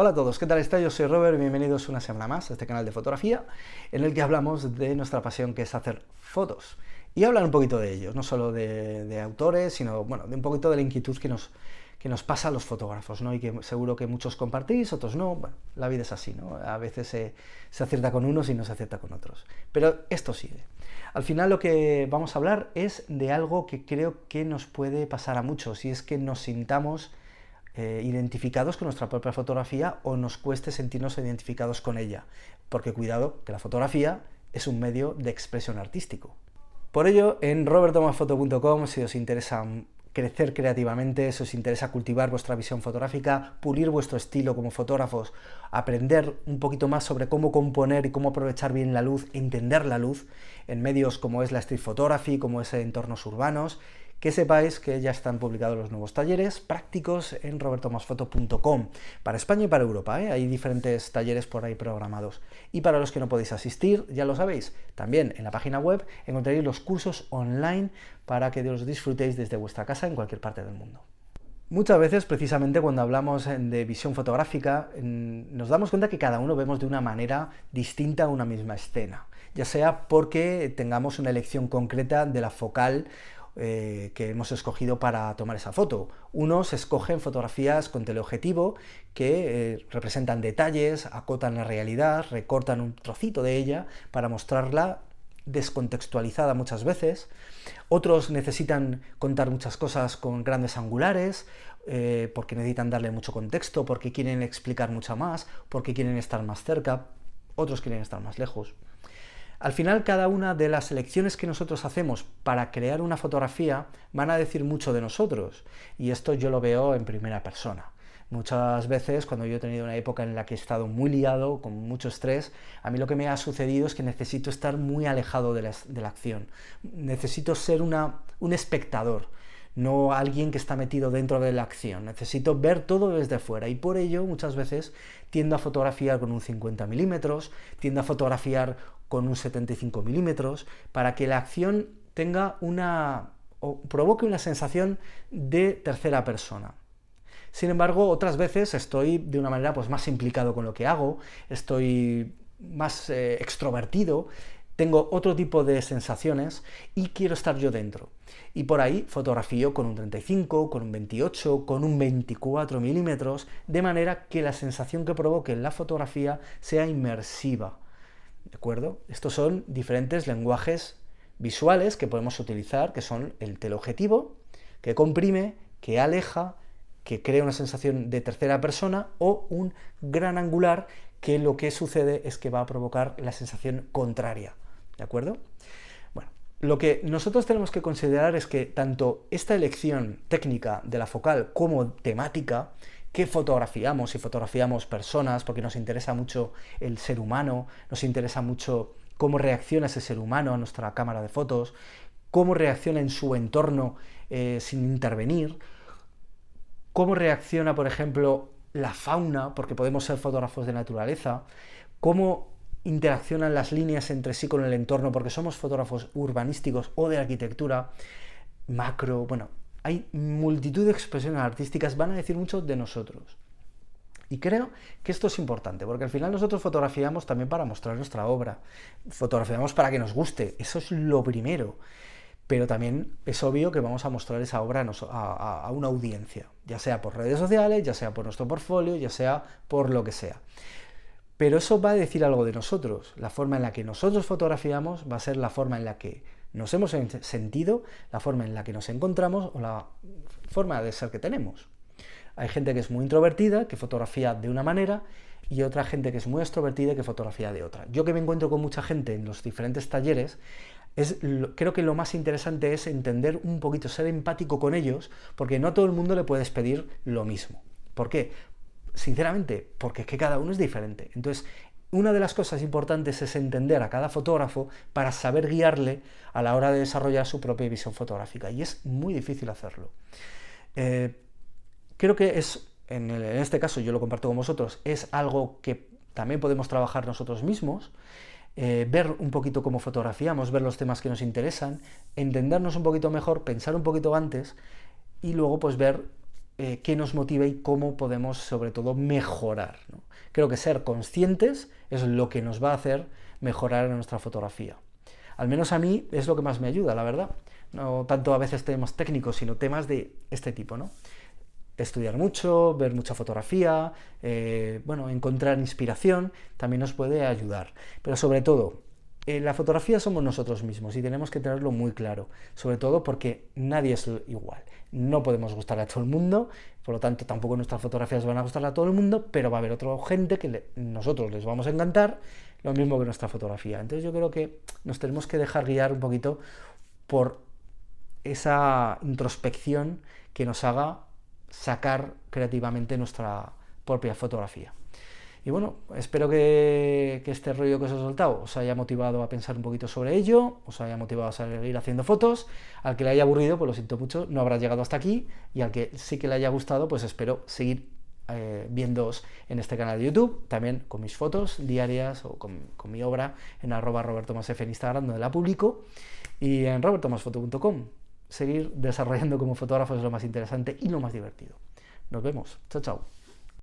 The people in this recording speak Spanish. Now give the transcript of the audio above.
Hola a todos, ¿qué tal estáis? Yo soy Robert bienvenidos una semana más a este canal de fotografía en el que hablamos de nuestra pasión que es hacer fotos y hablar un poquito de ellos, no solo de, autores, sino bueno, de un poquito de la inquietud que nos, que nos pasa a los fotógrafos, ¿no? Y que seguro que muchos compartís, otros no, bueno, la vida es así, ¿no? A veces se, se acierta con unos y no se acierta con otros. Pero esto sigue. Al final lo que vamos a hablar es de algo que creo que nos puede pasar a muchos, y es que nos sintamos eh, identificados con nuestra propia fotografía o nos cueste sentirnos identificados con ella. Porque cuidado, que la fotografía es un medio de expresión artístico. Por ello, en robertomafoto.com, si os interesa crecer creativamente, si os interesa cultivar vuestra visión fotográfica, pulir vuestro estilo como fotógrafos, aprender un poquito más sobre cómo componer y cómo aprovechar bien la luz, entender la luz en medios como es la street photography, como es entornos urbanos, que sepáis que ya están publicados los nuevos talleres prácticos en robertomasfoto.com para España y para Europa. ¿eh? Hay diferentes talleres por ahí programados. Y para los que no podéis asistir, ya lo sabéis, también en la página web encontraréis los cursos online para que los disfrutéis desde vuestra casa en cualquier parte del mundo. Muchas veces, precisamente cuando hablamos de visión fotográfica, nos damos cuenta que cada uno vemos de una manera distinta una misma escena, ya sea porque tengamos una elección concreta de la focal eh, que hemos escogido para tomar esa foto. Unos escogen fotografías con teleobjetivo que eh, representan detalles, acotan la realidad, recortan un trocito de ella para mostrarla descontextualizada muchas veces. Otros necesitan contar muchas cosas con grandes angulares, eh, porque necesitan darle mucho contexto, porque quieren explicar mucho más, porque quieren estar más cerca, otros quieren estar más lejos. Al final, cada una de las elecciones que nosotros hacemos para crear una fotografía van a decir mucho de nosotros, y esto yo lo veo en primera persona. Muchas veces, cuando yo he tenido una época en la que he estado muy liado, con mucho estrés, a mí lo que me ha sucedido es que necesito estar muy alejado de la, acción. Necesito ser un espectador, no alguien que está metido dentro de la acción. Necesito ver todo desde fuera y por ello muchas veces tiendo a fotografiar con un 50 milímetros, tiendo a fotografiar con un 75 milímetros, para que la acción tenga una o provoque una sensación de tercera persona. Sin embargo, otras veces estoy de una manera pues, más implicado con lo que hago, estoy más eh, extrovertido, tengo otro tipo de sensaciones y quiero estar yo dentro. Y por ahí fotografío con un 35, con un 28, con un 24 milímetros, de manera que la sensación que provoque la fotografía sea inmersiva ¿De acuerdo? Estos son diferentes lenguajes visuales que podemos utilizar, que son el teleobjetivo, que comprime, que aleja, que crea una sensación de tercera persona, o un gran angular, que lo que sucede es que va a provocar la sensación contraria. ¿De acuerdo? Bueno, lo que nosotros tenemos que considerar es que tanto esta elección técnica de la focal como temática qué fotografiamos, si fotografiamos personas, porque nos interesa mucho el ser humano, nos interesa mucho cómo reacciona ese ser humano a nuestra cámara de fotos, cómo reacciona en su entorno eh, sin intervenir, cómo reacciona, por ejemplo, la fauna, porque podemos ser fotógrafos de naturaleza, cómo interaccionan las líneas entre sí con el entorno, porque somos fotógrafos urbanísticos o de arquitectura, macro, bueno, hay multitud de expresiones artísticas, van a decir mucho de nosotros. Y creo que esto es importante, porque al final nosotros fotografiamos también para mostrar nuestra obra, fotografiamos para que nos guste, eso es lo primero. Pero también es obvio que vamos a mostrar esa obra a, a una audiencia, ya sea por redes sociales, ya sea por nuestro portfolio, ya sea por lo que sea. Pero eso va a decir algo de nosotros. La forma en la que nosotros fotografiamos va a ser la forma en la que nos hemos sentido, la forma en la que nos encontramos o la forma de ser que tenemos. Hay gente que es muy introvertida, que fotografía de una manera, y otra gente que es muy extrovertida que fotografía de otra. Yo que me encuentro con mucha gente en los diferentes talleres, es, creo que lo más interesante es entender un poquito, ser empático con ellos, porque no a todo el mundo le puedes pedir lo mismo. ¿Por qué? Sinceramente, porque es que cada uno es diferente. Entonces, una de las cosas importantes es entender a cada fotógrafo para saber guiarle a la hora de desarrollar su propia visión fotográfica. Y es muy difícil hacerlo. Eh, creo que es, en, este caso yo lo comparto con vosotros, es algo que también podemos trabajar nosotros mismos. Eh, ver un poquito cómo fotografiamos, ver los temas que nos interesan, entendernos un poquito mejor, pensar un poquito antes y luego pues ver eh, qué nos motiva y cómo podemos sobre todo mejorar. Creo que ser conscientes es lo que nos va a hacer mejorar nuestra fotografía. Al menos a mí es lo que más me ayuda, la verdad. No tanto a veces temas técnicos, sino temas de este tipo, ¿no? Estudiar mucho, ver mucha fotografía, eh, bueno, encontrar inspiración, también nos puede ayudar. Pero sobre todo, en la fotografía somos nosotros mismos y tenemos que tenerlo muy claro, sobre todo porque nadie es igual. No podemos gustarle a todo el mundo, por lo tanto tampoco nuestras fotografías van a gustarle a todo el mundo, pero va a haber otra gente que nosotros les vamos a encantar, lo mismo que nuestra fotografía. Entonces yo creo que nos tenemos que dejar guiar un poquito por esa introspección que nos haga sacar creativamente nuestra propia fotografía. Y bueno, espero que, este rollo que os he soltado os haya motivado a pensar un poquito sobre ello, os haya motivado a seguir haciendo fotos. Al que le haya aburrido, pues lo siento mucho, no habrá llegado hasta aquí. Y al que sí que le haya gustado, pues espero seguir eh, viéndoos en este canal de YouTube, también con mis fotos diarias o con, mi obra en arroba robertomasf en Instagram, donde la publico, y en robertomasfoto.com. Seguir desarrollando como fotógrafo es lo más interesante y lo más divertido. Nos vemos. Chao, chao.